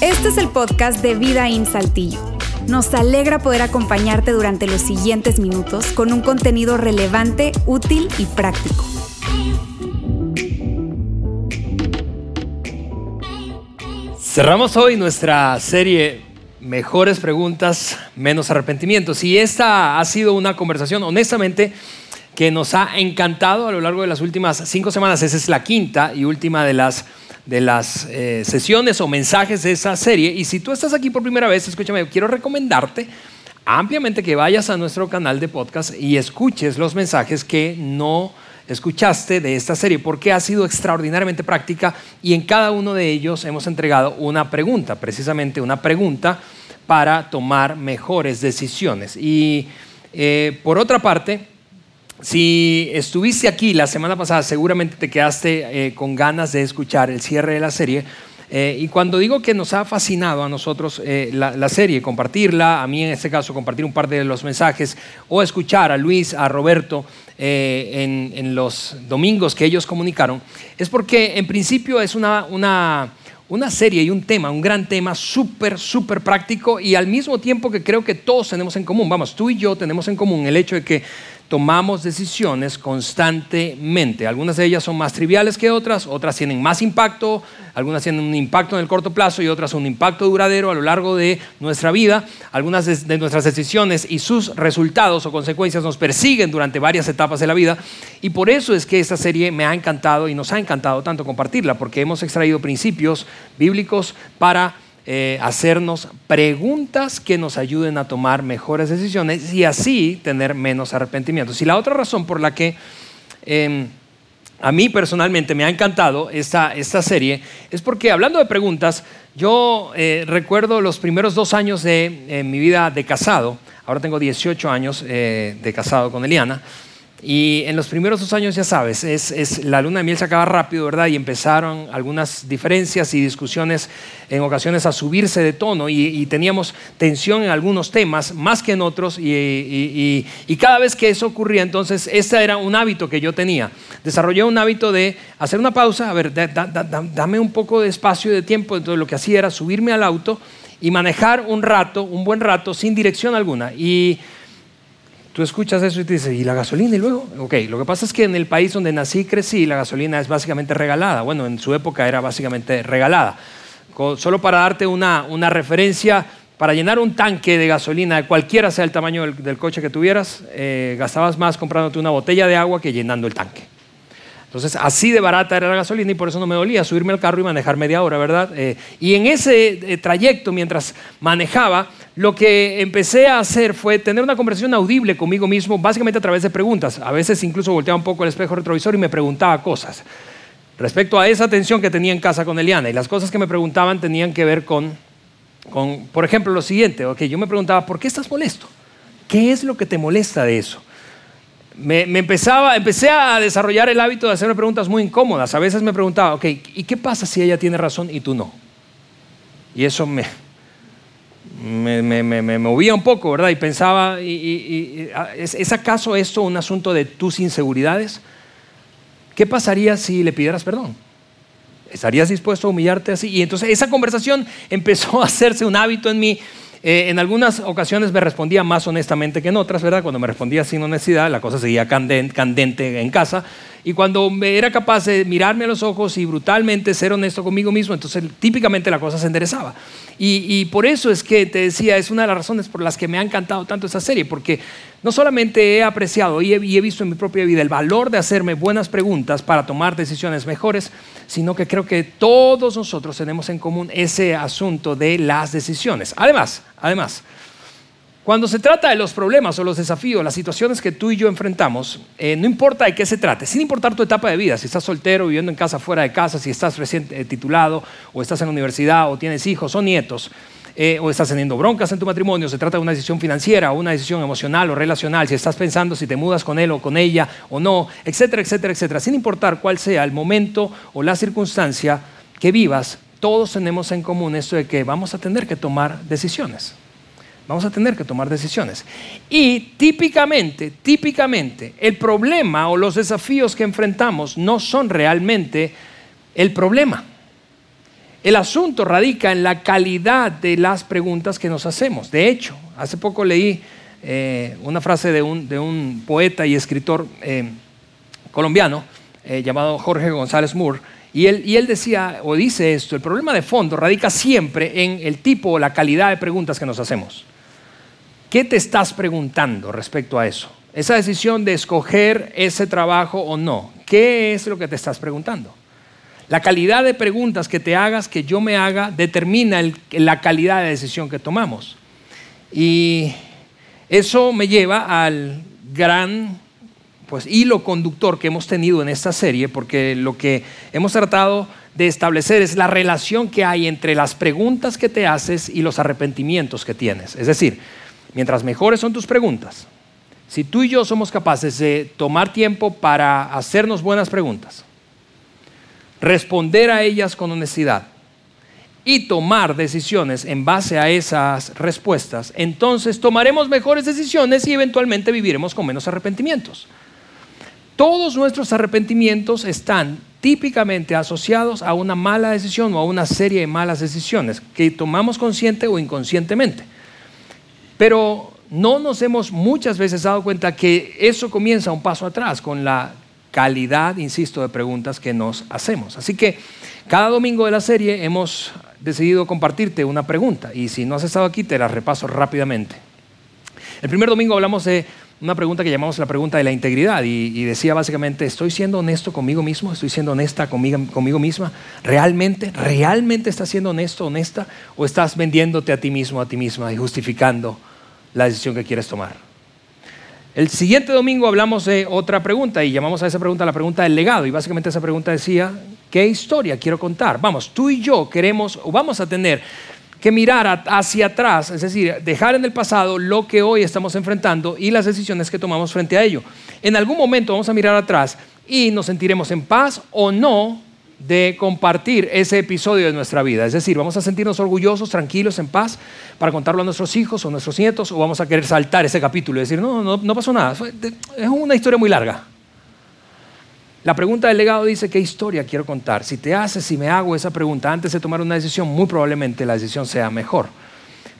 Este es el podcast de Vida en Saltillo. Nos alegra poder acompañarte durante los siguientes minutos con un contenido relevante, útil y práctico. Cerramos hoy nuestra serie Mejores preguntas, menos arrepentimientos. Y esta ha sido una conversación, honestamente, que nos ha encantado a lo largo de las últimas cinco semanas. Esa es la quinta y última de las, de las eh, sesiones o mensajes de esa serie. Y si tú estás aquí por primera vez, escúchame, quiero recomendarte ampliamente que vayas a nuestro canal de podcast y escuches los mensajes que no escuchaste de esta serie, porque ha sido extraordinariamente práctica y en cada uno de ellos hemos entregado una pregunta, precisamente una pregunta para tomar mejores decisiones. Y eh, por otra parte, si estuviste aquí la semana pasada, seguramente te quedaste eh, con ganas de escuchar el cierre de la serie. Eh, y cuando digo que nos ha fascinado a nosotros la, serie, compartirla, a mí en este caso compartir un par de los mensajes, o escuchar a Luis, a Roberto en, en, los domingos que ellos comunicaron, es porque en principio es una, una una serie y un tema, un gran tema súper, súper práctico y al mismo tiempo que creo que todos tenemos en común. Vamos, tú y yo tenemos en común el hecho de que tomamos decisiones constantemente. Algunas de ellas son más triviales que otras, otras tienen más impacto, algunas tienen un impacto en el corto plazo y otras un impacto duradero a lo largo de nuestra vida. Algunas de nuestras decisiones y sus resultados o consecuencias nos persiguen durante varias etapas de la vida. Y por eso es que esta serie me ha encantado y nos ha encantado tanto compartirla, porque hemos extraído principios bíblicos para eh, hacernos preguntas que nos ayuden a tomar mejores decisiones y así tener menos arrepentimientos. Y la otra razón por la que em, a mí personalmente me ha encantado esta, esta serie es porque hablando de preguntas, yo eh, recuerdo los primeros dos años de mi vida de casado, ahora tengo 18 años eh, de casado con Eliana, y en los primeros dos años, ya sabes, es, la luna de miel se acaba rápido, ¿verdad? Y empezaron algunas diferencias y discusiones en ocasiones a subirse de tono y, teníamos tensión en algunos temas más que en otros. Y, cada vez que eso ocurría, entonces, este era un hábito que yo tenía. Desarrollé un hábito de hacer una pausa, a ver, dame un poco de espacio y de tiempo. Entonces, lo que hacía era subirme al auto y manejar un rato, un buen rato, sin dirección alguna. Y Tú escuchas eso y te dices, ¿y la gasolina? Y luego, ok, lo que pasa es que en el país donde nací y crecí, la gasolina es básicamente regalada. Bueno, en su época era básicamente regalada. Solo para darte una, una referencia, para llenar un tanque de gasolina, cualquiera sea el tamaño del, coche que tuvieras, eh, gastabas más comprándote una botella de agua que llenando el tanque. Entonces, así de barata era la gasolina y por eso no me dolía subirme al carro y manejar media hora, ¿verdad? Eh, y en ese eh, trayecto, mientras manejaba, lo que empecé a hacer fue tener una conversación audible conmigo mismo, básicamente a través de preguntas. A veces incluso volteaba un poco el espejo retrovisor y me preguntaba cosas respecto a esa tensión que tenía en casa con Eliana. Y las cosas que me preguntaban tenían que ver con, con por ejemplo, lo siguiente. Okay, yo me preguntaba, ¿por qué estás molesto? ¿Qué es lo que te molesta de eso? Me, empezaba, empecé a desarrollar el hábito de hacerme preguntas muy incómodas. A veces me preguntaba, ok, ¿y qué pasa si ella tiene razón y tú no? Y eso me, me, movía un poco, ¿verdad? Y pensaba, ¿es, acaso esto un asunto de tus inseguridades? ¿Qué pasaría si le pidieras perdón? ¿Estarías dispuesto a humillarte así? Y entonces esa conversación empezó a hacerse un hábito en mí eh, en algunas ocasiones me respondía más honestamente que en otras, ¿verdad? Cuando me respondía sin honestidad, la cosa seguía candente en casa. Y cuando me era capaz de mirarme a los ojos y brutalmente ser honesto conmigo mismo, entonces típicamente la cosa se enderezaba. Y, por eso es que te decía, es una de las razones por las que me ha encantado tanto esta serie, porque no solamente he apreciado y he, visto en mi propia vida el valor de hacerme buenas preguntas para tomar decisiones mejores, sino que creo que todos nosotros tenemos en común ese asunto de las decisiones. Además, además, cuando se trata de los problemas o los desafíos, las situaciones que tú y yo enfrentamos, eh, no importa de qué se trate, sin importar tu etapa de vida, si estás soltero, viviendo en casa, fuera de casa, si estás recién eh, titulado, o estás en la universidad, o tienes hijos o nietos, eh, o estás teniendo broncas en tu matrimonio, se trata de una decisión financiera o una decisión emocional o relacional, si estás pensando si te mudas con él o con ella o no, etcétera, etcétera, etcétera. Sin importar cuál sea el momento o la circunstancia que vivas, todos tenemos en común esto de que vamos a tener que tomar decisiones. Vamos a tener que tomar decisiones. Y típicamente, típicamente, el problema o los desafíos que enfrentamos no son realmente el problema. El asunto radica en la calidad de las preguntas que nos hacemos. De hecho, hace poco leí eh, una frase de un, poeta y escritor eh, colombiano eh, llamado Jorge González Moore, y él, y él decía o dice esto, el problema de fondo radica siempre en el tipo o la calidad de preguntas que nos hacemos. ¿Qué te estás preguntando respecto a eso? Esa decisión de escoger ese trabajo o no, ¿qué es lo que te estás preguntando? La calidad de preguntas que te hagas, que yo me haga, determina la calidad de decisión que tomamos. Y eso me lleva al gran pues, hilo conductor que hemos tenido en esta serie, porque lo que hemos tratado de establecer es la relación que hay entre las preguntas que te haces y los arrepentimientos que tienes. Es decir, mientras mejores son tus preguntas, si tú y yo somos capaces de tomar tiempo para hacernos buenas preguntas, responder a ellas con honestidad y tomar decisiones en base a esas respuestas, entonces tomaremos mejores decisiones y eventualmente viviremos con menos arrepentimientos. Todos nuestros arrepentimientos están típicamente asociados a una mala decisión o a una serie de malas decisiones que tomamos consciente o inconscientemente. Pero no nos hemos muchas veces dado cuenta que eso comienza un paso atrás con la calidad, insisto, de preguntas que nos hacemos. Así que cada domingo de la serie hemos decidido compartirte una pregunta y si no has estado aquí te la repaso rápidamente. El primer domingo hablamos de una pregunta que llamamos la pregunta de la integridad y, decía básicamente, ¿estoy siendo honesto conmigo mismo? ¿Estoy siendo honesta conmigo, conmigo misma? ¿Realmente? ¿Realmente estás siendo honesto, honesta? ¿O estás vendiéndote a ti mismo, a ti misma y justificando la decisión que quieres tomar? El siguiente domingo hablamos de otra pregunta y llamamos a esa pregunta la pregunta del legado y básicamente esa pregunta decía, ¿qué historia quiero contar? Vamos, tú y yo queremos o vamos a tener que mirar hacia atrás, es decir, dejar en el pasado lo que hoy estamos enfrentando y las decisiones que tomamos frente a ello. En algún momento vamos a mirar atrás y nos sentiremos en paz o no de compartir ese episodio de nuestra vida. Es decir, vamos a sentirnos orgullosos, tranquilos, en paz para contarlo a nuestros hijos o nuestros nietos o vamos a querer saltar ese capítulo y decir, no, no, no pasó nada, es una historia muy larga. La pregunta del legado dice, ¿qué historia quiero contar? Si te haces, si me hago esa pregunta antes de tomar una decisión, muy probablemente la decisión sea mejor.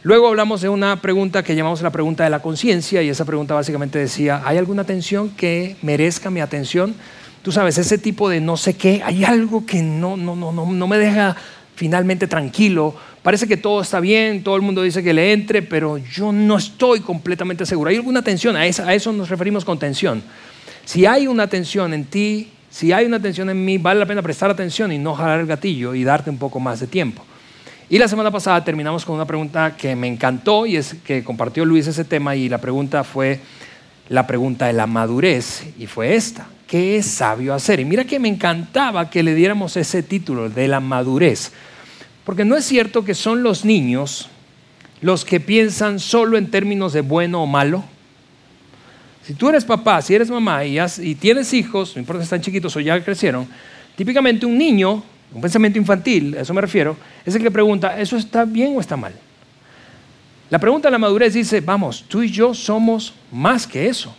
Luego hablamos de una pregunta que llamamos la pregunta de la conciencia y esa pregunta básicamente decía, ¿hay alguna tensión que merezca mi atención? Tú sabes, ese tipo de no sé qué, hay algo que no, no, no, no, no me deja finalmente tranquilo. Parece que todo está bien, todo el mundo dice que le entre, pero yo no estoy completamente seguro. ¿Hay alguna tensión? A eso nos referimos con tensión. Si hay una tensión en ti, si hay una tensión en mí, vale la pena prestar atención y no jalar el gatillo y darte un poco más de tiempo. Y la semana pasada terminamos con una pregunta que me encantó y es que compartió Luis ese tema y la pregunta fue la pregunta de la madurez y fue esta, ¿qué es sabio hacer? Y mira que me encantaba que le diéramos ese título de la madurez, porque no es cierto que son los niños los que piensan solo en términos de bueno o malo, si tú eres papá, si eres mamá y, tienes hijos, no importa si están chiquitos o ya crecieron, típicamente un niño, un pensamiento infantil, a eso me refiero, es el que pregunta, ¿eso está bien o está mal? La pregunta de la madurez dice, vamos, tú y yo somos más que eso.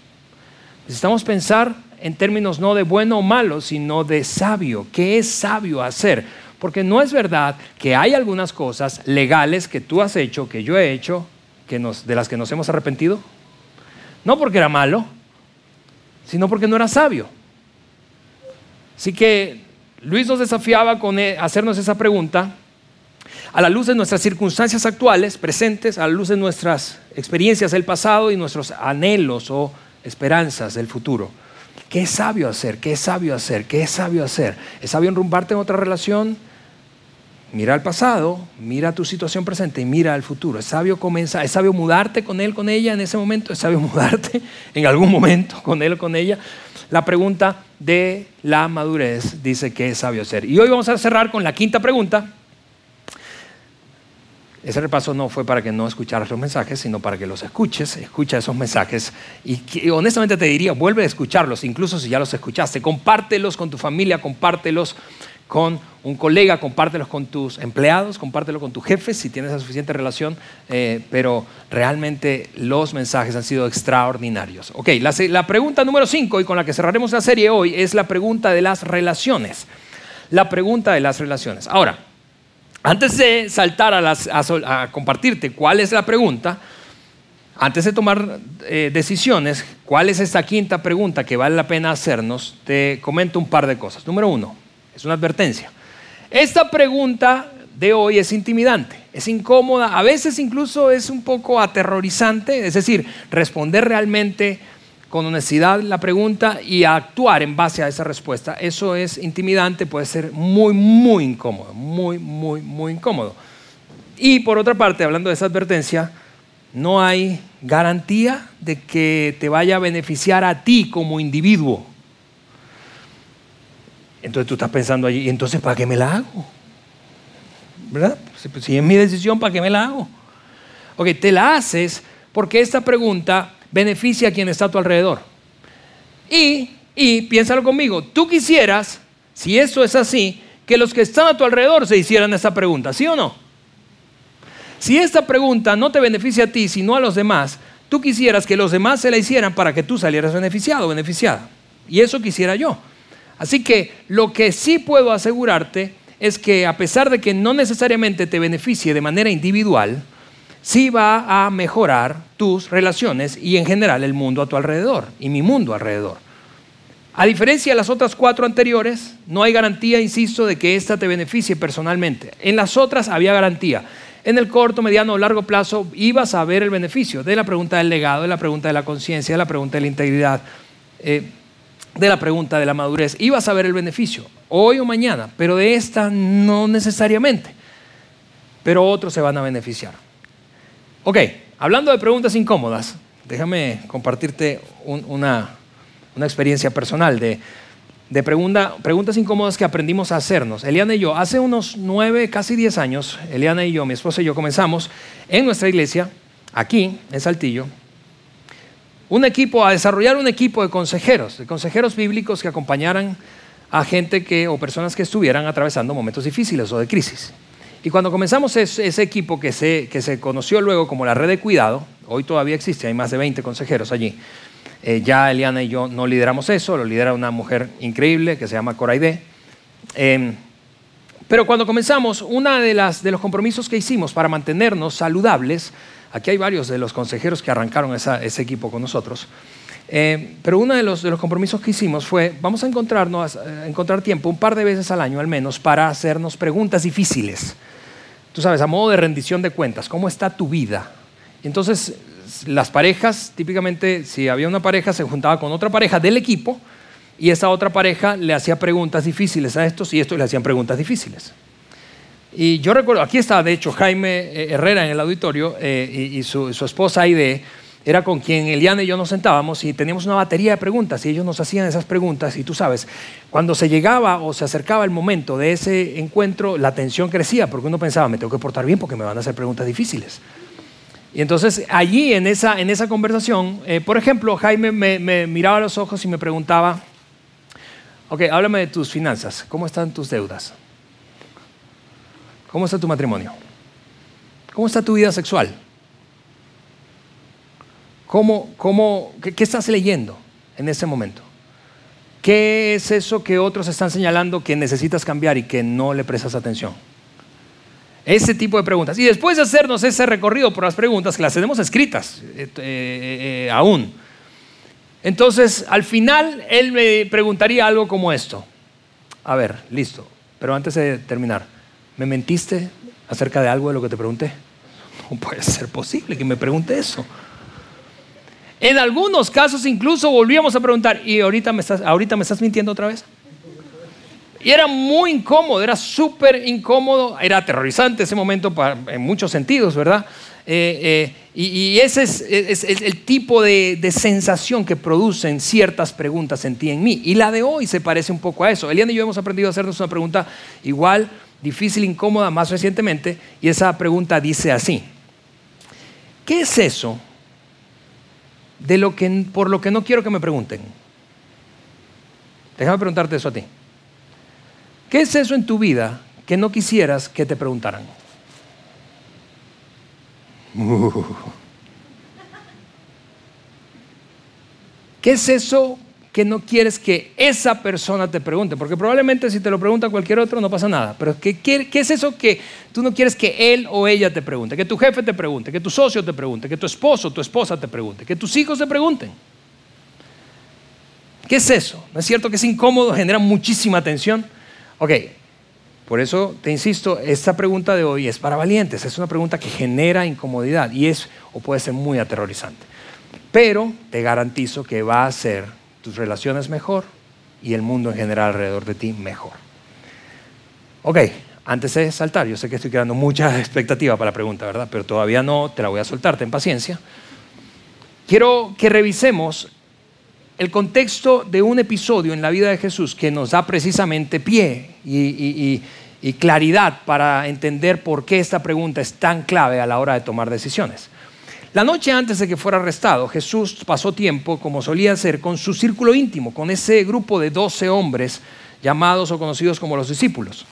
Necesitamos pensar en términos no de bueno o malo, sino de sabio. ¿Qué es sabio hacer? Porque no es verdad que hay algunas cosas legales que tú has hecho, que yo he hecho, que de las que nos hemos arrepentido. No porque era malo, sino porque no era sabio. Así que Luis nos desafiaba con e, hacernos esa pregunta a la luz de nuestras circunstancias actuales, presentes, a la luz de nuestras experiencias del pasado y nuestros anhelos o esperanzas del futuro. ¿Qué es sabio hacer? ¿Qué es sabio hacer? ¿Qué es sabio hacer? ¿Es sabio enrumbarte en otra relación? Mira al pasado, mira tu situación presente y mira al futuro. Es sabio comenzar, es sabio mudarte con él, con ella en ese momento, es sabio mudarte en algún momento con él con ella. La pregunta de la madurez dice que es sabio ser. Y hoy vamos a cerrar con la quinta pregunta. ese repaso no fue para que no escucharas los mensajes, sino para que los escuches, escucha esos mensajes y, honestamente te diría, vuelve a escucharlos, incluso si ya los escuchaste, compártelos con tu familia, compártelos con un colega, compártelos con tus empleados, compártelos con tu jefe si tienes la suficiente relación, eh, pero realmente los mensajes han sido extraordinarios. Ok, la, la pregunta número 5 y con la que cerraremos la serie hoy es la pregunta de las relaciones. La pregunta de las relaciones. Ahora, antes de saltar a, compartirte cuál es la pregunta, antes de tomar eh, decisiones, cuál es esta quinta pregunta que vale la pena hacernos, te comento un par de cosas. Número uno, es una advertencia. Esta pregunta de hoy es intimidante, es incómoda, a veces incluso es un poco aterrorizante, es decir, responder realmente con honestidad la pregunta y actuar en base a esa respuesta. Eso es intimidante, puede ser muy, muy incómodo, muy, muy, muy incómodo. Y por otra parte, hablando de esa advertencia, no hay garantía de que te vaya a beneficiar a ti como individuo. Entonces tú estás pensando allí, ¿y entonces para qué me la hago? ¿Verdad? Si es mi decisión, ¿para qué me la hago? Ok, te la haces porque esta pregunta beneficia a quien está a tu alrededor. Y, y piénsalo conmigo, tú quisieras, si eso es así, que los que están a tu alrededor se hicieran esta pregunta, ¿sí o no? Si esta pregunta no te beneficia a ti, sino a los demás, tú quisieras que los demás se la hicieran para que tú salieras beneficiado o beneficiada. Y eso quisiera yo. Así que lo que sí puedo asegurarte es que a pesar de que no necesariamente te beneficie de manera individual, sí va a mejorar tus relaciones y en general el mundo a tu alrededor y mi mundo alrededor. A diferencia de las otras cuatro anteriores, no hay garantía, insisto, de que ésta te beneficie personalmente. En las otras había garantía. En el corto, mediano o largo plazo ibas a ver el beneficio de la pregunta del legado, de la pregunta de la conciencia, de la pregunta de la integridad, eh, de la pregunta de la madurez. Ibas a ver el beneficio, hoy o mañana, pero de esta no necesariamente. Pero otros se van a beneficiar. Ok, hablando de preguntas incómodas, déjame compartirte una, experiencia personal de, preguntas incómodas que aprendimos a hacernos. Eliana y yo, hace unos nueve, casi diez años, Eliana y yo, mi esposa y yo, comenzamos en nuestra iglesia, aquí, en Saltillo, un equipo, a desarrollar un equipo de consejeros, de consejeros bíblicos que acompañaran a gente que, o personas que estuvieran atravesando momentos difíciles o de crisis. Y cuando comenzamos ese, equipo que se, que se conoció luego como la red de cuidado, hoy todavía existe, hay más de 20 consejeros allí. Eh, ya Eliana y yo no lideramos eso, lo lidera una mujer increíble que se llama Coraide. Em, pero cuando comenzamos, uno de, las, de los compromisos que hicimos para mantenernos saludables, aquí hay varios de los consejeros que arrancaron ese equipo con nosotros, eh, pero uno de los, compromisos que hicimos fue, vamos a encontrarnos, a encontrar tiempo un par de veces al año al menos para hacernos preguntas difíciles tú sabes, a modo de rendición de cuentas, ¿cómo está tu vida? Entonces, las parejas, típicamente, si había una pareja, se juntaba con otra pareja del equipo y esa otra pareja le hacía preguntas difíciles a estos y estos le hacían preguntas difíciles. Y yo recuerdo, aquí está de hecho Jaime eh, Herrera en el auditorio eh, y, su, su, esposa Aide era con quien Eliana y yo nos sentábamos y teníamos una batería de preguntas y ellos nos hacían esas preguntas y tú sabes, cuando se llegaba o se acercaba el momento de ese encuentro, la tensión crecía porque uno pensaba, me tengo que portar bien porque me van a hacer preguntas difíciles. Y entonces allí en esa, en esa conversación, eh, por ejemplo, Jaime me, me miraba a los ojos y me preguntaba, ok, háblame de tus finanzas, ¿cómo están tus deudas? ¿Cómo está tu matrimonio? ¿Cómo está tu vida sexual? ¿Cómo, cómo, qué, estás leyendo en ese momento? ¿Qué es eso que otros están señalando que necesitas cambiar y que no le prestas atención? Ese tipo de preguntas. Y después de hacernos ese recorrido por las preguntas, que las tenemos escritas eh, eh, eh, aún, entonces al final él me preguntaría algo como esto. A ver, listo, pero antes de terminar, ¿me mentiste acerca de algo de lo que te pregunté? No puede ser posible que me pregunte eso. En algunos casos incluso volvíamos a preguntar, ¿y ahorita me estás, ahorita me estás mintiendo otra vez? Y era muy incómodo, era súper incómodo, era aterrorizante ese momento en muchos sentidos, ¿verdad? Eh, eh, y, ese es, el tipo de, sensación que producen ciertas preguntas en ti en mí. Y la de hoy se parece un poco a eso. Eliana y yo hemos aprendido a hacernos una pregunta igual difícil, incómoda más recientemente, y esa pregunta dice así. ¿Qué es eso de lo que, por lo que no quiero que me pregunten? Déjame preguntarte eso a ti. ¿Qué es eso en tu vida que no quisieras que te preguntaran? ¿Qué es eso que no quieres que esa persona te pregunte? Porque probablemente si te lo pregunta cualquier otro no pasa nada. Pero ¿qué, qué, es eso que tú no quieres que él o ella te pregunte? Que tu jefe te pregunte, que tu socio te pregunte, que tu esposo o tu esposa te pregunte, que tus hijos te pregunten. ¿Qué es eso? ¿No es cierto que es incómodo, genera muchísima tensión? Ok, por eso te insisto, esta pregunta de hoy es para valientes, es una pregunta que genera incomodidad y es o puede ser muy aterrorizante. Pero te garantizo que va a hacer tus relaciones mejor y el mundo en general alrededor de ti mejor. Ok, antes de saltar, yo sé que estoy creando mucha expectativa para la pregunta, ¿verdad? Pero todavía no, te la voy a soltar, ten paciencia. Quiero que revisemos el contexto de un episodio en la vida de Jesús que nos da precisamente pie y, y, claridad para entender por qué esta pregunta es tan clave a la hora de tomar decisiones. La noche antes de que fuera arrestado, Jesús pasó tiempo, como solía hacer, con su círculo íntimo, con ese grupo de doce hombres llamados o conocidos como los discípulos.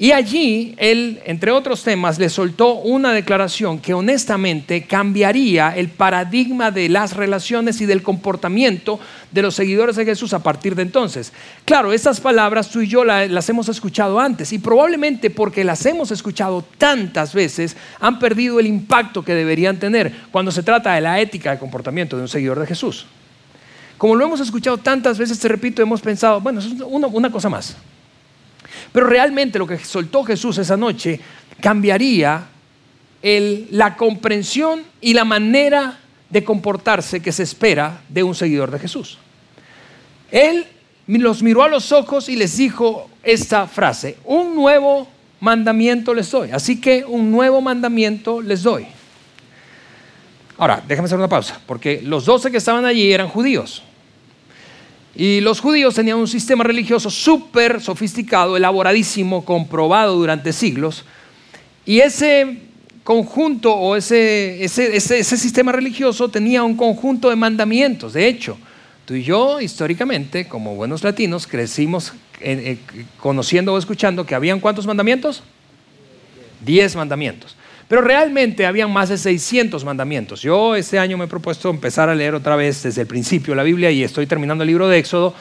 Y allí él, entre otros temas, le soltó una declaración que honestamente cambiaría el paradigma de las relaciones y del comportamiento de los seguidores de Jesús a partir de entonces. Claro, estas palabras tú y yo las hemos escuchado antes y probablemente porque las hemos escuchado tantas veces han perdido el impacto que deberían tener cuando se trata de la ética de comportamiento de un seguidor de Jesús. Como lo hemos escuchado tantas veces, te repito, hemos pensado, bueno, es una cosa más. Pero realmente lo que soltó Jesús esa noche cambiaría la comprensión y la manera de comportarse que se espera de un seguidor de Jesús. Él los miró a los ojos y les dijo esta frase, un nuevo mandamiento les doy. Así que un nuevo mandamiento les doy. Ahora, déjame hacer una pausa, porque los doce que estaban allí eran judíos. Y los judíos tenían un sistema religioso súper sofisticado, elaboradísimo, comprobado durante siglos. Y ese conjunto o ese, ese, sistema religioso tenía un conjunto de mandamientos. De hecho, tú y yo, históricamente, como buenos latinos, crecimos eh, eh, conociendo o escuchando que habían cuántos mandamientos? Diez mandamientos. Pero realmente habían más de 600 mandamientos. Yo este año me he propuesto empezar a leer otra vez desde el principio la Biblia y estoy terminando el libro de Éxodo.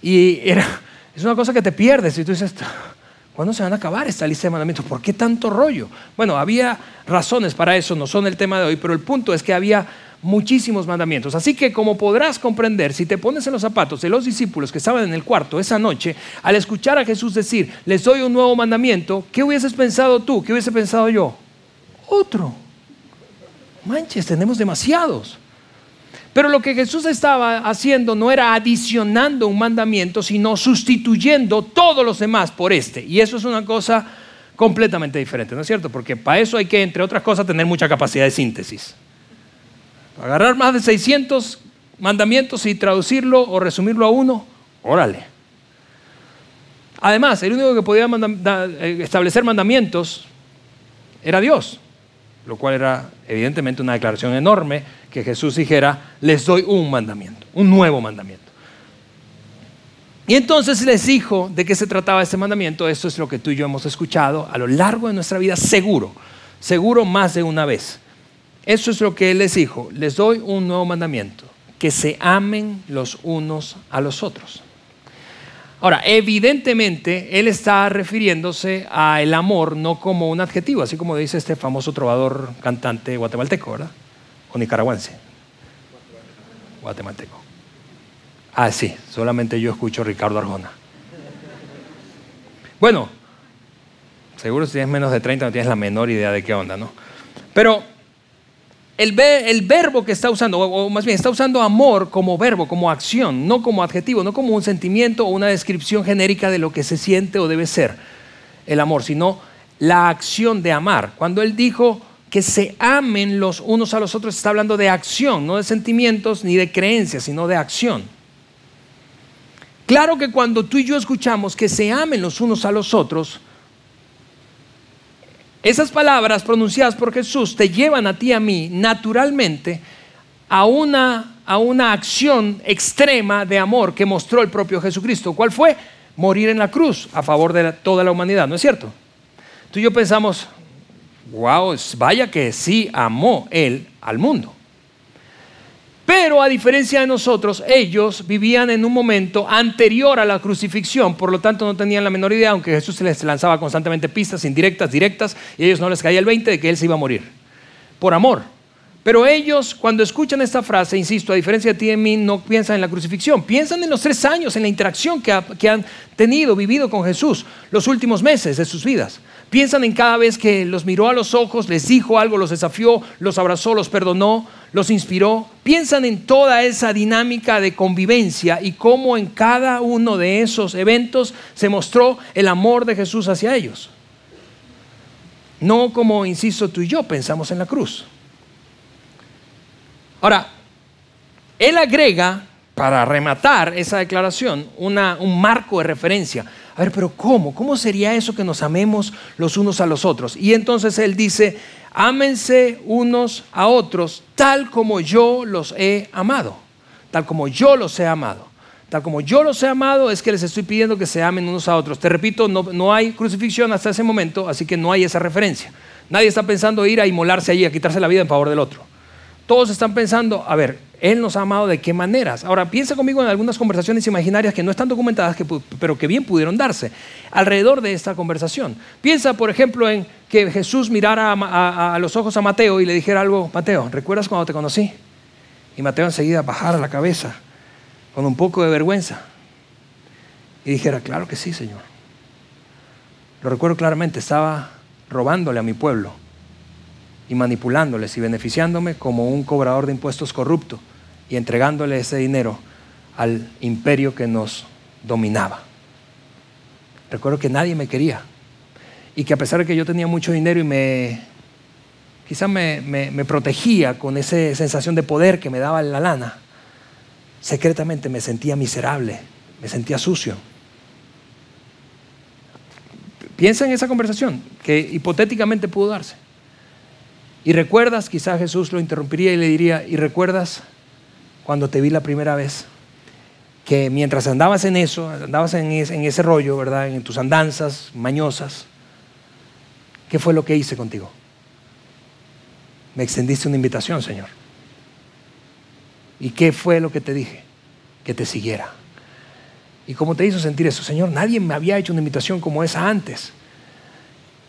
Y era, es una cosa que te pierdes y tú dices, ¿cuándo se van a acabar esta lista de mandamientos? ¿Por qué tanto rollo? Bueno, había razones para eso, no son el tema de hoy, pero el punto es que había muchísimos mandamientos. Así que como podrás comprender, si te pones en los zapatos de los discípulos que estaban en el cuarto esa noche, al escuchar a Jesús decir, les doy un nuevo mandamiento, ¿qué hubieses pensado tú? ¿Qué hubiese pensado yo? Otro. Manches, tenemos demasiados. Pero lo que Jesús estaba haciendo no era adicionando un mandamiento, sino sustituyendo todos los demás por este. Y eso es una cosa completamente diferente, ¿no es cierto? Porque para eso hay que, entre otras cosas, tener mucha capacidad de síntesis. Agarrar más de 600 mandamientos y traducirlo o resumirlo a uno, órale. Además, el único que podía establecer mandamientos era Dios lo cual era evidentemente una declaración enorme que Jesús dijera, les doy un mandamiento, un nuevo mandamiento. Y entonces les dijo de qué se trataba este mandamiento, esto es lo que tú y yo hemos escuchado a lo largo de nuestra vida, seguro, seguro más de una vez. Eso es lo que él les dijo, les doy un nuevo mandamiento, que se amen los unos a los otros. Ahora, evidentemente, él está refiriéndose al amor no como un adjetivo, así como dice este famoso trovador cantante guatemalteco, ¿verdad? O nicaragüense. Guatemalteco. Ah, sí, solamente yo escucho Ricardo Arjona. Bueno, seguro si tienes menos de 30 no tienes la menor idea de qué onda, ¿no? Pero el, verbo que está usando, o más bien está usando amor como verbo, como acción, no como adjetivo, no como un sentimiento o una descripción genérica de lo que se siente o debe ser el amor, sino la acción de amar. Cuando él dijo que se amen los unos a los otros, está hablando de acción, no de sentimientos ni de creencias, sino de acción. Claro que cuando tú y yo escuchamos que se amen los unos a los otros, Esas palabras pronunciadas por Jesús te llevan a ti y a mí naturalmente a una, a una acción extrema de amor que mostró el propio Jesucristo. ¿Cuál fue? Morir en la cruz a favor de toda la humanidad, ¿no es cierto? Tú y yo pensamos, wow, vaya que sí amó Él al mundo. Pero a diferencia de nosotros, ellos vivían en un momento anterior a la crucifixión, por lo tanto no tenían la menor idea, aunque Jesús les lanzaba constantemente pistas indirectas, directas, y a ellos no les caía el 20 de que Él se iba a morir. Por amor. Pero ellos, cuando escuchan esta frase, insisto, a diferencia de ti y de mí, no piensan en la crucifixión, piensan en los tres años, en la interacción que, que han tenido, vivido con Jesús, los últimos meses de sus vidas. Piensan en cada vez que los miró a los ojos, les dijo algo, los desafió, los abrazó, los perdonó, los inspiró. Piensan en toda esa dinámica de convivencia y cómo en cada uno de esos eventos se mostró el amor de Jesús hacia ellos. No como, insisto, tú y yo pensamos en la cruz. Ahora, él agrega, para rematar esa declaración, un marco de referencia a ver, pero ¿cómo? ¿Cómo sería eso que nos amemos los unos a los otros? Y entonces él dice, ámense unos a otros tal como yo los he amado, tal como yo los he amado. Tal como yo los he amado, es que les estoy pidiendo que se amen unos a otros. Te repito, no, no hay crucifixión hasta ese momento, así que no hay esa referencia. Nadie está pensando ir a inmolarse allí, a quitarse la vida en favor del otro. Todos están pensando, a ver, Él nos ha amado de qué maneras. Ahora, piensa conmigo en algunas conversaciones imaginarias que no están documentadas, pero que bien pudieron darse alrededor de esta conversación. Piensa, por ejemplo, en que Jesús mirara a, los ojos a Mateo y le dijera algo, Mateo, ¿recuerdas cuando te conocí? Y Mateo enseguida bajara la cabeza con un poco de vergüenza y dijera, claro que sí, Señor. Lo recuerdo claramente, estaba robándole a mi pueblo y manipulándoles y beneficiándome como un cobrador de impuestos corrupto y entregándole ese dinero al imperio que nos dominaba. Recuerdo que nadie me quería y que a pesar de que yo tenía mucho dinero y me quizás me, me protegía con esa sensación de poder que me daba la lana, secretamente me sentía miserable, me sentía sucio. Piensa en esa conversación que hipotéticamente pudo darse. Y recuerdas, quizá Jesús lo interrumpiría y le diría, y recuerdas cuando te vi la primera vez, que mientras andabas en eso, andabas en ese, en ese rollo, ¿verdad? En tus andanzas mañosas, ¿qué fue lo que hice contigo? Me extendiste una invitación, Señor. ¿Y qué fue lo que te dije? Que te siguiera. ¿Y cómo te hizo sentir eso? Señor, nadie me había hecho una invitación como esa antes.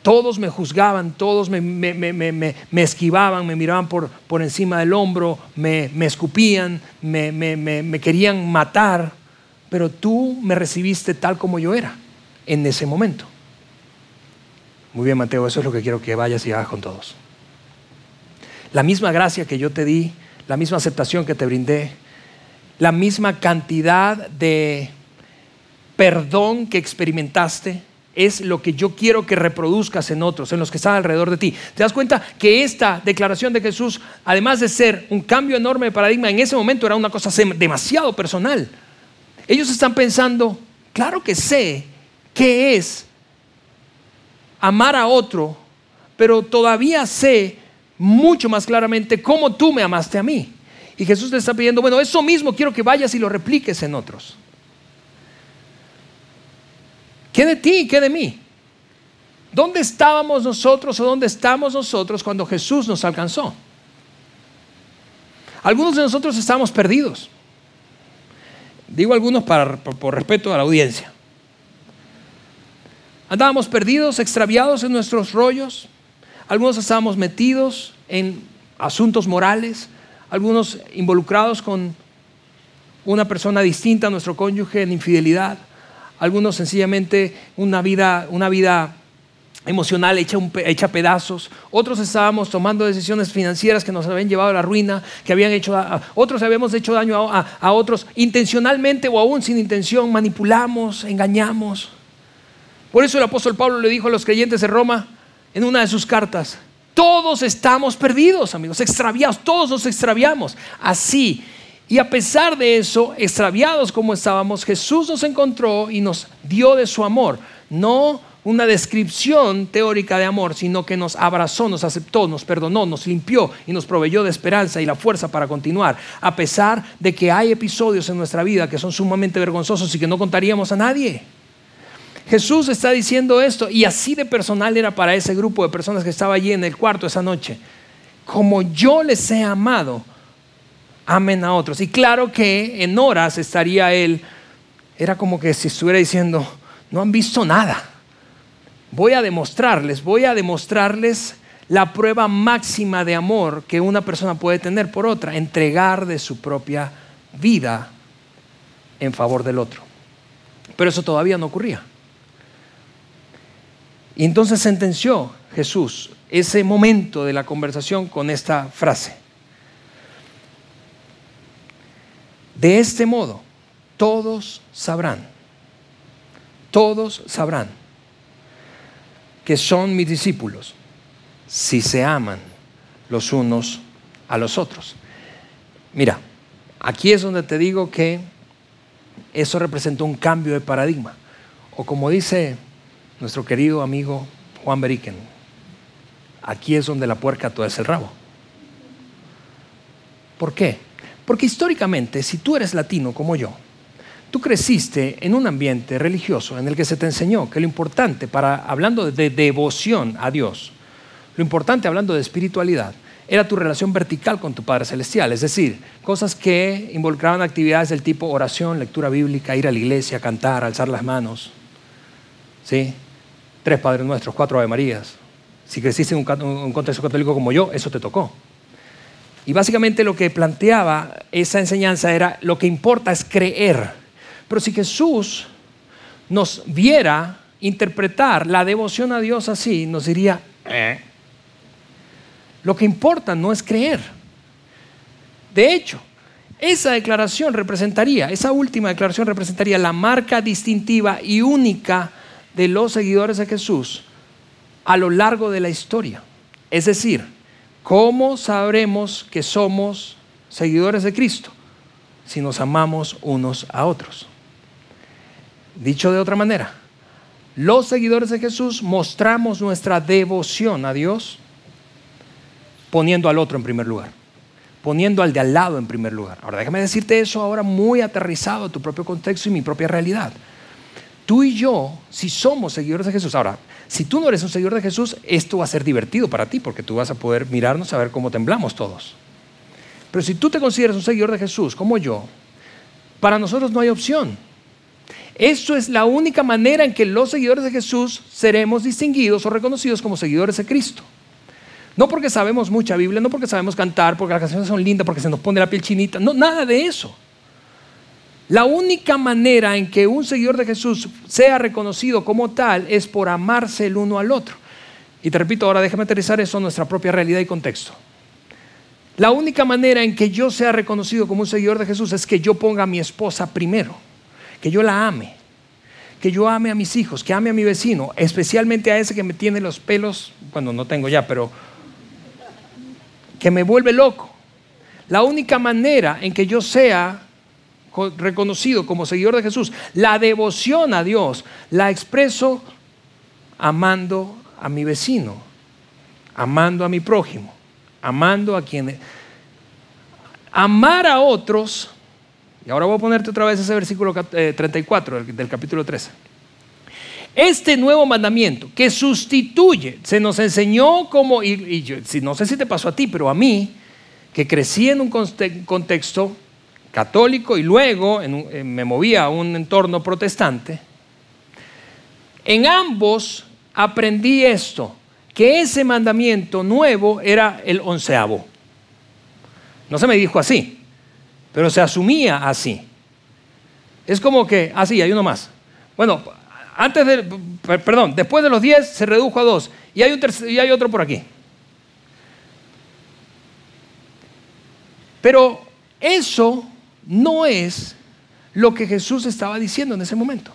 Todos me juzgaban, todos me, esquivaban, me miraban por, por encima del hombro, me, escupían, me, querían matar, pero tú me recibiste tal como yo era en ese momento. Muy bien, Mateo, eso es lo que quiero que vayas y hagas con todos. La misma gracia que yo te di, la misma aceptación que te brindé, la misma cantidad de perdón que experimentaste, es lo que yo quiero que reproduzcas en otros, en los que están alrededor de ti. ¿Te das cuenta que esta declaración de Jesús, además de ser un cambio enorme de paradigma, en ese momento era una cosa demasiado personal? Ellos están pensando, claro que sé qué es amar a otro, pero todavía sé mucho más claramente cómo tú me amaste a mí. Y Jesús le está pidiendo, bueno, eso mismo quiero que vayas y lo repliques en otros. ¿Qué de ti? ¿Qué de mí? ¿Dónde estábamos nosotros o dónde estamos nosotros cuando Jesús nos alcanzó? Algunos de nosotros estábamos perdidos. Digo algunos para, por, por respeto a la audiencia. Andábamos perdidos, extraviados en nuestros rollos. Algunos estábamos metidos en asuntos morales. Algunos involucrados con una persona distinta a nuestro cónyuge en infidelidad algunos sencillamente una vida, una vida emocional hecha, hecha pedazos, otros estábamos tomando decisiones financieras que nos habían llevado a la ruina, que habían hecho, a, otros habíamos hecho daño a, a otros intencionalmente o aún sin intención, manipulamos, engañamos. Por eso el apóstol Pablo le dijo a los creyentes de Roma en una de sus cartas, todos estamos perdidos, amigos, extraviados, todos nos extraviamos. Así y a pesar de eso, extraviados como estábamos, Jesús nos encontró y nos dio de su amor. No una descripción teórica de amor, sino que nos abrazó, nos aceptó, nos perdonó, nos limpió y nos proveyó de esperanza y la fuerza para continuar, a pesar de que hay episodios en nuestra vida que son sumamente vergonzosos y que no contaríamos a nadie. Jesús está diciendo esto y así de personal era para ese grupo de personas que estaba allí en el cuarto esa noche. Como yo les he amado, amen a otros. Y claro que en horas estaría él, era como que si estuviera diciendo, no han visto nada voy a demostrarles, voy a demostrarles la prueba máxima de amor que una persona puede tener por otra, entregar de su propia vida en favor del otro. Pero eso todavía no ocurría. Y entonces sentenció Jesús ese momento de la conversación con esta frase. De este modo, todos sabrán, todos sabrán que son mis discípulos si se aman los unos a los otros. Mira, aquí es donde te digo que eso representó un cambio de paradigma. O como dice nuestro querido amigo Juan Beriken, aquí es donde la puerca es el rabo. ¿Por qué? Porque históricamente, si tú eres latino como yo, Tú creciste en un ambiente religioso en el que se te enseñó que lo importante para, hablando de devoción a Dios, lo importante hablando de espiritualidad, era tu relación vertical con tu Padre Celestial, es decir, cosas que involucraban actividades del tipo oración, lectura bíblica, ir a la iglesia, cantar, alzar las manos, ¿sí? Tres Padres Nuestros, cuatro Ave Marías. Si creciste en un contexto católico como yo, eso te tocó. Y básicamente lo que planteaba esa enseñanza era, lo que importa es creer pero si Jesús nos viera interpretar la devoción a Dios así, nos diría, eh". lo que importa no es creer. De hecho, esa declaración representaría, esa última declaración representaría la marca distintiva y única de los seguidores de Jesús a lo largo de la historia. Es decir, ¿cómo sabremos que somos seguidores de Cristo? Si nos amamos unos a otros. Dicho de otra manera, los seguidores de Jesús mostramos nuestra devoción a Dios poniendo al otro en primer lugar, poniendo al de al lado en primer lugar. Ahora déjame decirte eso ahora muy aterrizado a tu propio contexto y mi propia realidad. Tú y yo, si somos seguidores de Jesús, ahora, si tú no eres un seguidor de Jesús, esto va a ser divertido para ti porque tú vas a poder mirarnos a ver cómo temblamos todos. Pero si tú te consideras un seguidor de Jesús como yo, para nosotros no hay opción eso es la única manera en que los seguidores de Jesús seremos distinguidos o reconocidos como seguidores de Cristo. No porque sabemos mucha Biblia, no porque sabemos cantar, porque las canciones son lindas, porque se nos pone la piel chinita, no, nada de eso. La única manera en que un seguidor de Jesús sea reconocido como tal es por amarse el uno al otro. Y te repito, ahora déjame aterrizar eso en nuestra propia realidad y contexto. La única manera en que yo sea reconocido como un seguidor de Jesús es que yo ponga a mi esposa primero que yo la ame, que yo ame a mis hijos, que ame a mi vecino, especialmente a ese que me tiene los pelos, cuando no tengo ya, pero que me vuelve loco. La única manera en que yo sea reconocido como seguidor de Jesús, la devoción a Dios, la expreso amando a mi vecino, amando a mi prójimo, amando a quien... Amar a otros y ahora voy a ponerte otra vez ese versículo 34 eh, del capítulo 13. Este nuevo mandamiento que sustituye, se nos enseñó como, y, yo, no sé si te pasó a ti, pero a mí, que crecí en un contexto católico y luego eh, me movía a un entorno protestante, en ambos aprendí esto, que ese mandamiento nuevo era el onceavo. No se me dijo así, pero se asumía así. Es como que, así, ah, hay uno más. Bueno, antes de, perdón, después de los 10 se redujo a dos y hay otro por aquí. Pero eso no es lo que Jesús estaba diciendo en ese momento.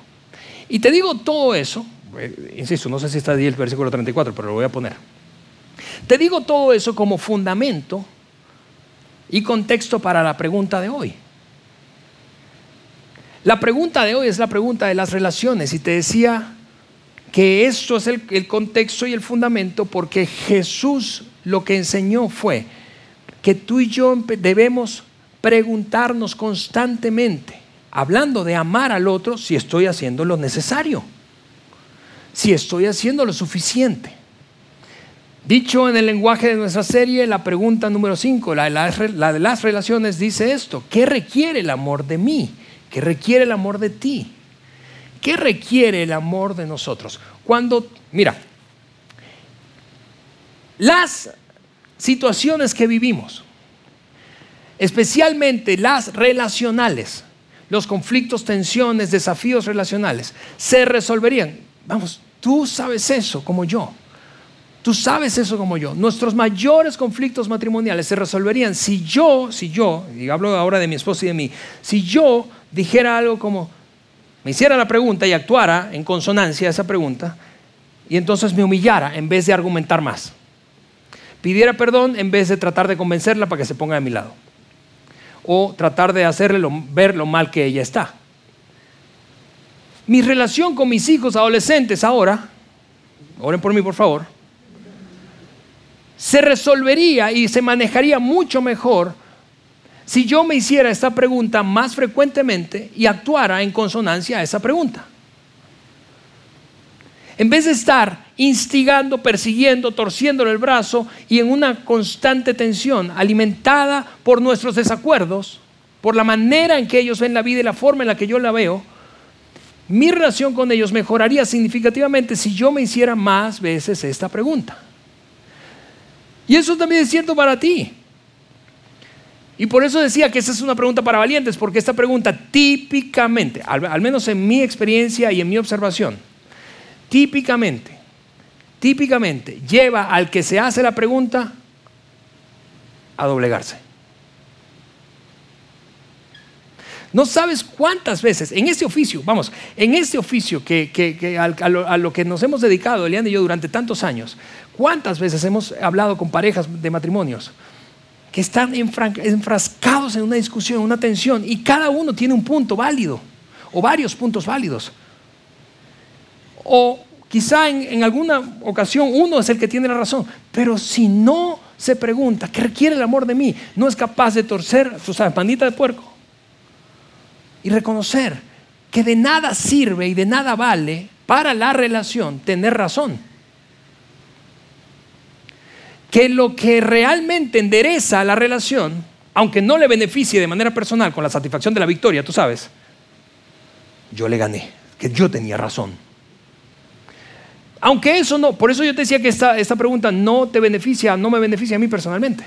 Y te digo todo eso, eh, insisto, no sé si está ahí el versículo 34, pero lo voy a poner. Te digo todo eso como fundamento y contexto para la pregunta de hoy. La pregunta de hoy es la pregunta de las relaciones y te decía que esto es el, el contexto y el fundamento porque Jesús lo que enseñó fue que tú y yo debemos preguntarnos constantemente, hablando de amar al otro, si estoy haciendo lo necesario, si estoy haciendo lo suficiente. Dicho en el lenguaje de nuestra serie, la pregunta número 5, la, de las relaciones, dice esto, ¿qué requiere el amor de mí? ¿Qué requiere el amor de ti? ¿Qué requiere el amor de nosotros? Cuando, mira, las situaciones que vivimos, especialmente las relacionales, los conflictos, tensiones, desafíos relacionales, se resolverían. Vamos, tú sabes eso como yo. Tú sabes eso como yo. Nuestros mayores conflictos matrimoniales se resolverían si yo, si yo, y hablo ahora de mi esposa y de mí, si yo dijera algo como, me hiciera la pregunta y actuara en consonancia a esa pregunta, y entonces me humillara en vez de argumentar más. Pidiera perdón en vez de tratar de convencerla para que se ponga de mi lado. O tratar de hacerle ver lo mal que ella está. Mi relación con mis hijos adolescentes ahora, oren por mí por favor, se resolvería y se manejaría mucho mejor si yo me hiciera esta pregunta más frecuentemente y actuara en consonancia a esa pregunta. En vez de estar instigando, persiguiendo, torciéndole el brazo y en una constante tensión alimentada por nuestros desacuerdos, por la manera en que ellos ven la vida y la forma en la que yo la veo, mi relación con ellos mejoraría significativamente si yo me hiciera más veces esta pregunta. Y eso también es cierto para ti. Y por eso decía que esa es una pregunta para valientes, porque esta pregunta típicamente, al, menos en mi experiencia y en mi observación, típicamente, típicamente lleva al que se hace la pregunta a doblegarse. No sabes cuántas veces en este oficio, vamos, en este oficio que, a, lo, a, lo, que nos hemos dedicado, Elian y yo, durante tantos años, ¿Cuántas veces hemos hablado con parejas de matrimonios que están enfrascados en una discusión, una tensión, y cada uno tiene un punto válido, o varios puntos válidos? O quizá en, alguna ocasión uno es el que tiene la razón, pero si no se pregunta, ¿qué requiere el amor de mí? No es capaz de torcer su pandita de puerco y reconocer que de nada sirve y de nada vale para la relación tener razón que lo que realmente endereza la relación, aunque no le beneficie de manera personal con la satisfacción de la victoria, tú sabes, yo le gané, que yo tenía razón. Aunque eso no, por eso yo te decía que esta, esta pregunta no te beneficia, no me beneficia a mí personalmente,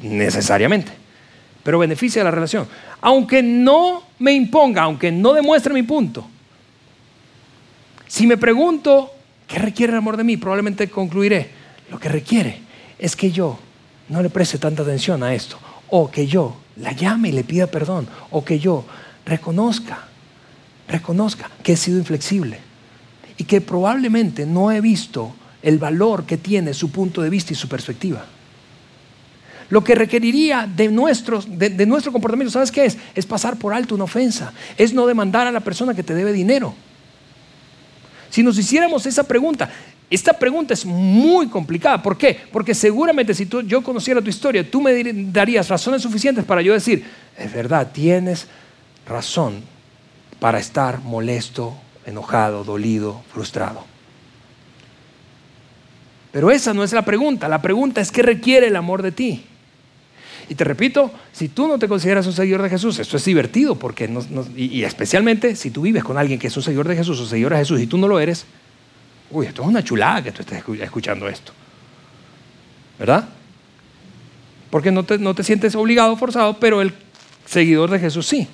necesariamente, pero beneficia a la relación. Aunque no me imponga, aunque no demuestre mi punto, si me pregunto, ¿qué requiere el amor de mí? Probablemente concluiré, lo que requiere es que yo no le preste tanta atención a esto, o que yo la llame y le pida perdón, o que yo reconozca, reconozca que he sido inflexible y que probablemente no he visto el valor que tiene su punto de vista y su perspectiva. Lo que requeriría de, de, nuestro comportamiento, ¿sabes qué es? Es pasar por alto una ofensa, es no demandar a la persona que te debe dinero. Si nos hiciéramos esa pregunta, esta pregunta es muy complicada. ¿Por qué? Porque seguramente si tú, yo conociera tu historia, tú me darías razones suficientes para yo decir, es verdad, tienes razón para estar molesto, enojado, dolido, frustrado. Pero esa no es la pregunta. La pregunta es qué requiere el amor de ti. Y te repito, si tú no te consideras un seguidor de Jesús, esto es divertido, porque y, especialmente si tú vives con alguien que es un seguidor de Jesús o seguidor de Jesús y tú no lo eres, Uy, esto es una chulada que tú estés escuchando esto. ¿Verdad? Porque no te, no te sientes obligado, forzado, pero el seguidor de Jesús sí.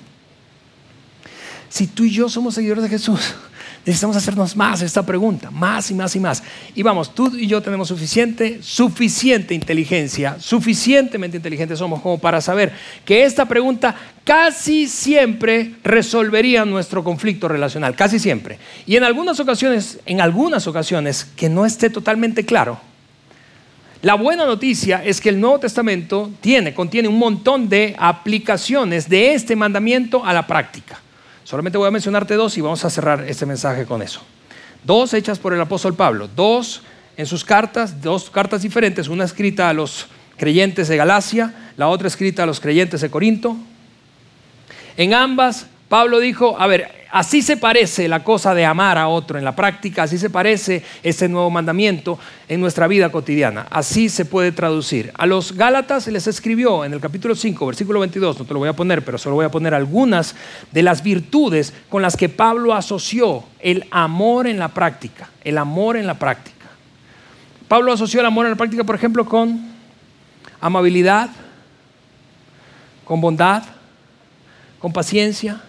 Si tú y yo somos seguidores de Jesús, necesitamos hacernos más esta pregunta, más y más y más. Y vamos, tú y yo tenemos suficiente, suficiente inteligencia, suficientemente inteligentes somos como para saber que esta pregunta casi siempre resolvería nuestro conflicto relacional, casi siempre. Y en algunas ocasiones, en algunas ocasiones que no esté totalmente claro, la buena noticia es que el Nuevo Testamento tiene, contiene un montón de aplicaciones de este mandamiento a la práctica. Solamente voy a mencionarte dos y vamos a cerrar este mensaje con eso. dos hechas por el apóstol Pablo, dos en sus cartas, dos cartas diferentes, una escrita a los creyentes de Galacia, la otra escrita a los creyentes de Corinto. En ambas, Pablo dijo, a ver, así se parece la cosa de amar a otro en la práctica, así se parece este nuevo mandamiento en nuestra vida cotidiana. Así se puede traducir. A los Gálatas les escribió en el capítulo 5, versículo 22, no te lo voy a poner, pero solo voy a poner algunas de las virtudes con las que Pablo asoció el amor en la práctica, el amor en la práctica. Pablo asoció el amor en la práctica, por ejemplo, con amabilidad, con bondad, con paciencia,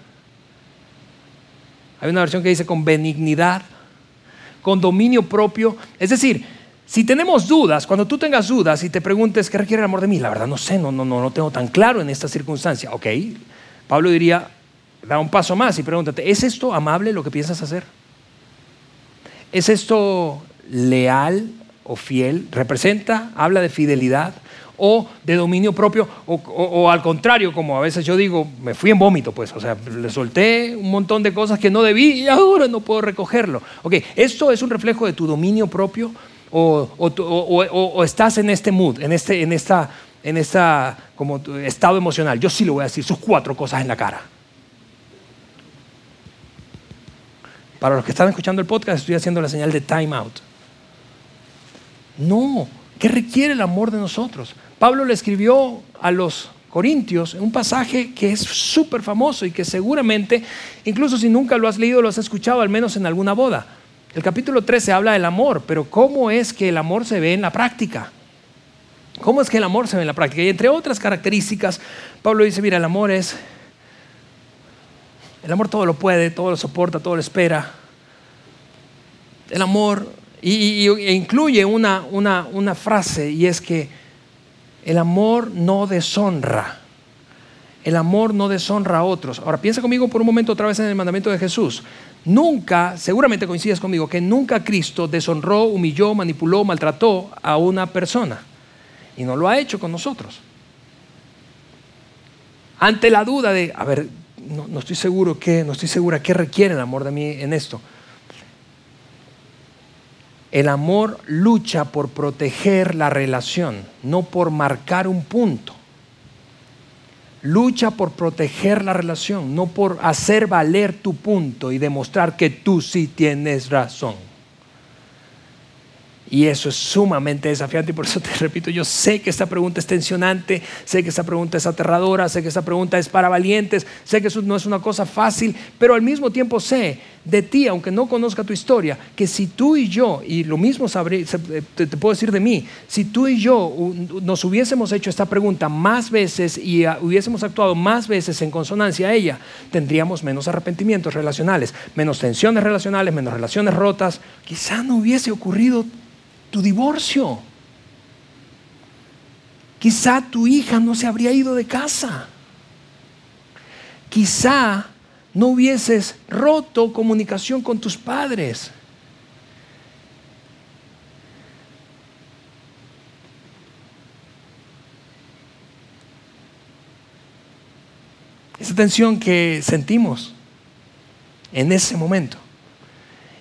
hay una versión que dice con benignidad, con dominio propio. Es decir, si tenemos dudas, cuando tú tengas dudas y te preguntes qué requiere el amor de mí, la verdad no sé, no, no, no, no tengo tan claro en esta circunstancia. Ok, Pablo diría, da un paso más y pregúntate, ¿es esto amable lo que piensas hacer? ¿Es esto leal o fiel? ¿Representa, habla de fidelidad? O de dominio propio, o, al contrario, como a veces yo digo, me fui en vómito, pues, o sea, le solté un montón de cosas que no debí y ahora no puedo recogerlo. Ok, ¿esto es un reflejo de tu dominio propio o, estás en este mood, en, este, en esta, en esta como estado emocional? Yo sí lo voy a decir, sus cuatro cosas en la cara. Para los que están escuchando el podcast, estoy haciendo la señal de time out. No, ¿qué requiere el amor de nosotros? Pablo le escribió a los Corintios un pasaje que es súper famoso y que seguramente, incluso si nunca lo has leído, lo has escuchado al menos en alguna boda. El capítulo 13 habla del amor, pero ¿cómo es que el amor se ve en la práctica? ¿Cómo es que el amor se ve en la práctica? Y entre otras características, Pablo dice, mira, el amor es, el amor todo lo puede, todo lo soporta, todo lo espera. El amor, y, e incluye una, una, una frase, y es que el amor no deshonra. El amor no deshonra a otros. Ahora piensa conmigo por un momento otra vez en el mandamiento de Jesús. Nunca, seguramente coincides conmigo, que nunca Cristo deshonró, humilló, manipuló, maltrató a una persona. Y no lo ha hecho con nosotros. Ante la duda de, a ver, no, no estoy seguro qué, no estoy segura qué requiere el amor de mí en esto. El amor lucha por proteger la relación, no por marcar un punto. Lucha por proteger la relación, no por hacer valer tu punto y demostrar que tú sí tienes razón. Y eso es sumamente desafiante y por eso te repito, yo sé que esta pregunta es tensionante, sé que esta pregunta es aterradora, sé que esta pregunta es para valientes, sé que eso no es una cosa fácil, pero al mismo tiempo sé de ti, aunque no conozca tu historia, que si tú y yo, y lo mismo sabré, te, puedo decir de mí, si tú y yo nos hubiésemos hecho esta pregunta más veces y hubiésemos actuado más veces en consonancia a ella, tendríamos menos arrepentimientos relacionales, menos tensiones relacionales, menos relaciones rotas, quizá no hubiese ocurrido tu divorcio. Quizá tu hija no se habría ido de casa. Quizá no hubieses roto comunicación con tus padres. Esa tensión que sentimos en ese momento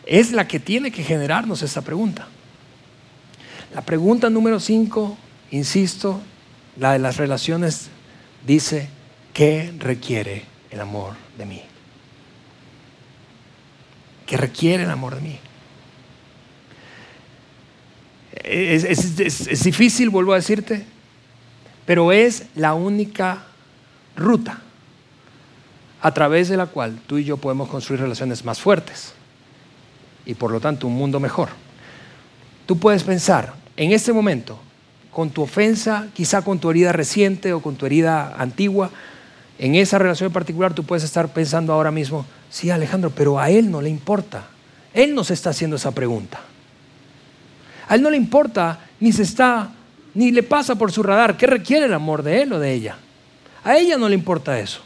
es la que tiene que generarnos esta pregunta. La pregunta número 5, insisto, la de las relaciones, dice, ¿qué requiere el amor de mí? ¿Qué requiere el amor de mí? Es, difícil, vuelvo a decirte, pero es la única ruta a través de la cual tú y yo podemos construir relaciones más fuertes y por lo tanto un mundo mejor. Tú puedes pensar en este momento, con tu ofensa, quizá con tu herida reciente o con tu herida antigua, en esa relación particular tú puedes estar pensando ahora mismo, sí Alejandro, pero a él no le importa. Él nos está haciendo esa pregunta. A él no le importa, ni se está, ni le pasa por su radar qué requiere el amor de él o de ella. A ella no le importa eso.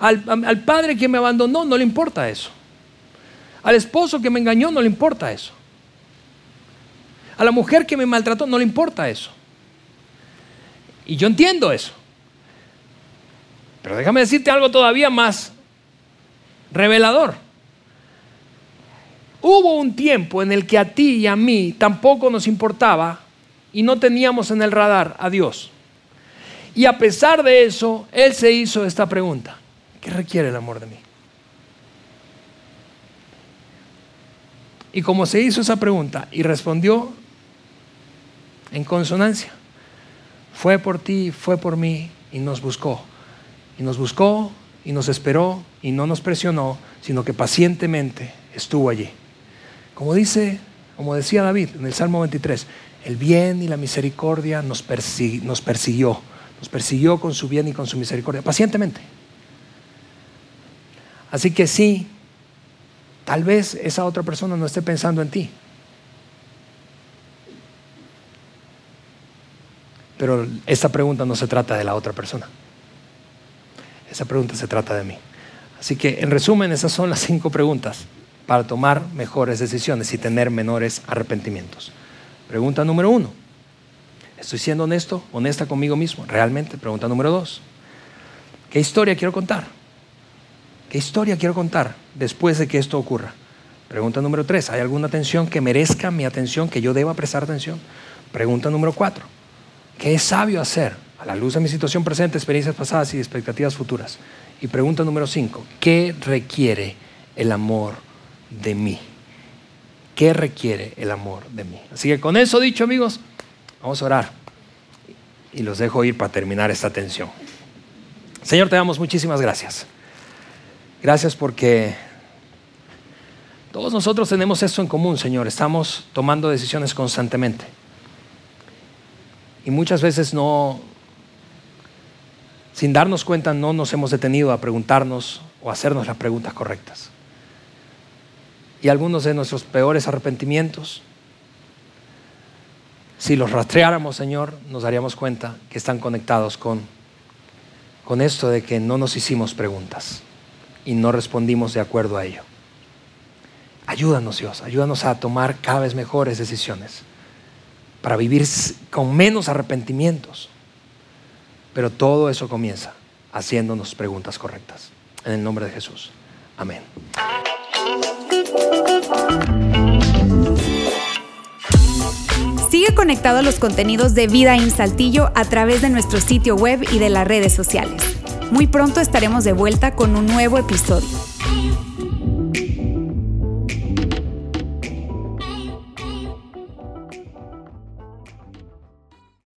Al padre que me abandonó no le importa eso. Al esposo que me engañó no le importa eso. A la mujer que me maltrató no le importa eso. Y yo entiendo eso. Pero déjame decirte algo todavía más revelador. hubo un tiempo en el que a ti y a mí tampoco nos importaba y no teníamos en el radar a Dios. Y a pesar de eso, Él se hizo esta pregunta. ¿Qué requiere el amor de mí? Y como se hizo esa pregunta y respondió en consonancia, fue por ti, fue por mí y nos buscó. Y nos buscó y nos esperó y no nos presionó, sino que pacientemente estuvo allí. Como dice, como decía David en el Salmo 23, el bien y la misericordia nos, nos persiguió, nos persiguió con su bien y con su misericordia, pacientemente. Así que sí, tal vez esa otra persona no esté pensando en ti. Pero esta pregunta no se trata de la otra persona. Esa pregunta se trata de mí. Así que, en resumen, esas son las cinco preguntas para tomar mejores decisiones y tener menores arrepentimientos. Pregunta número uno. ¿Estoy siendo honesto, honesta conmigo mismo? Realmente. Pregunta número dos. ¿Qué historia quiero contar? ¿Qué historia quiero contar después de que esto ocurra? Pregunta número tres. ¿Hay alguna atención que merezca mi atención, que yo deba prestar atención? Pregunta número cuatro. ¿Qué es sabio hacer a la luz de mi situación presente, experiencias pasadas y expectativas futuras. Y pregunta número cinco, ¿qué requiere el amor de mí? ¿Qué requiere el amor de mí? Así que con eso dicho, amigos, vamos a orar. Y los dejo ir para terminar esta atención. Señor, te damos muchísimas gracias. Gracias porque todos nosotros tenemos esto en común, Señor. Estamos tomando decisiones constantemente. Y muchas veces no, sin darnos cuenta, no nos hemos detenido a preguntarnos o hacernos las preguntas correctas. Y algunos de nuestros peores arrepentimientos, si los rastreáramos, Señor, nos daríamos cuenta que están conectados con, con esto de que no nos hicimos preguntas y no respondimos de acuerdo a ello. Ayúdanos, Dios, ayúdanos a tomar cada vez mejores decisiones para vivir con menos arrepentimientos. Pero todo eso comienza haciéndonos preguntas correctas. En el nombre de Jesús. Amén. Sigue conectado a los contenidos de Vida en Saltillo a través de nuestro sitio web y de las redes sociales. Muy pronto estaremos de vuelta con un nuevo episodio.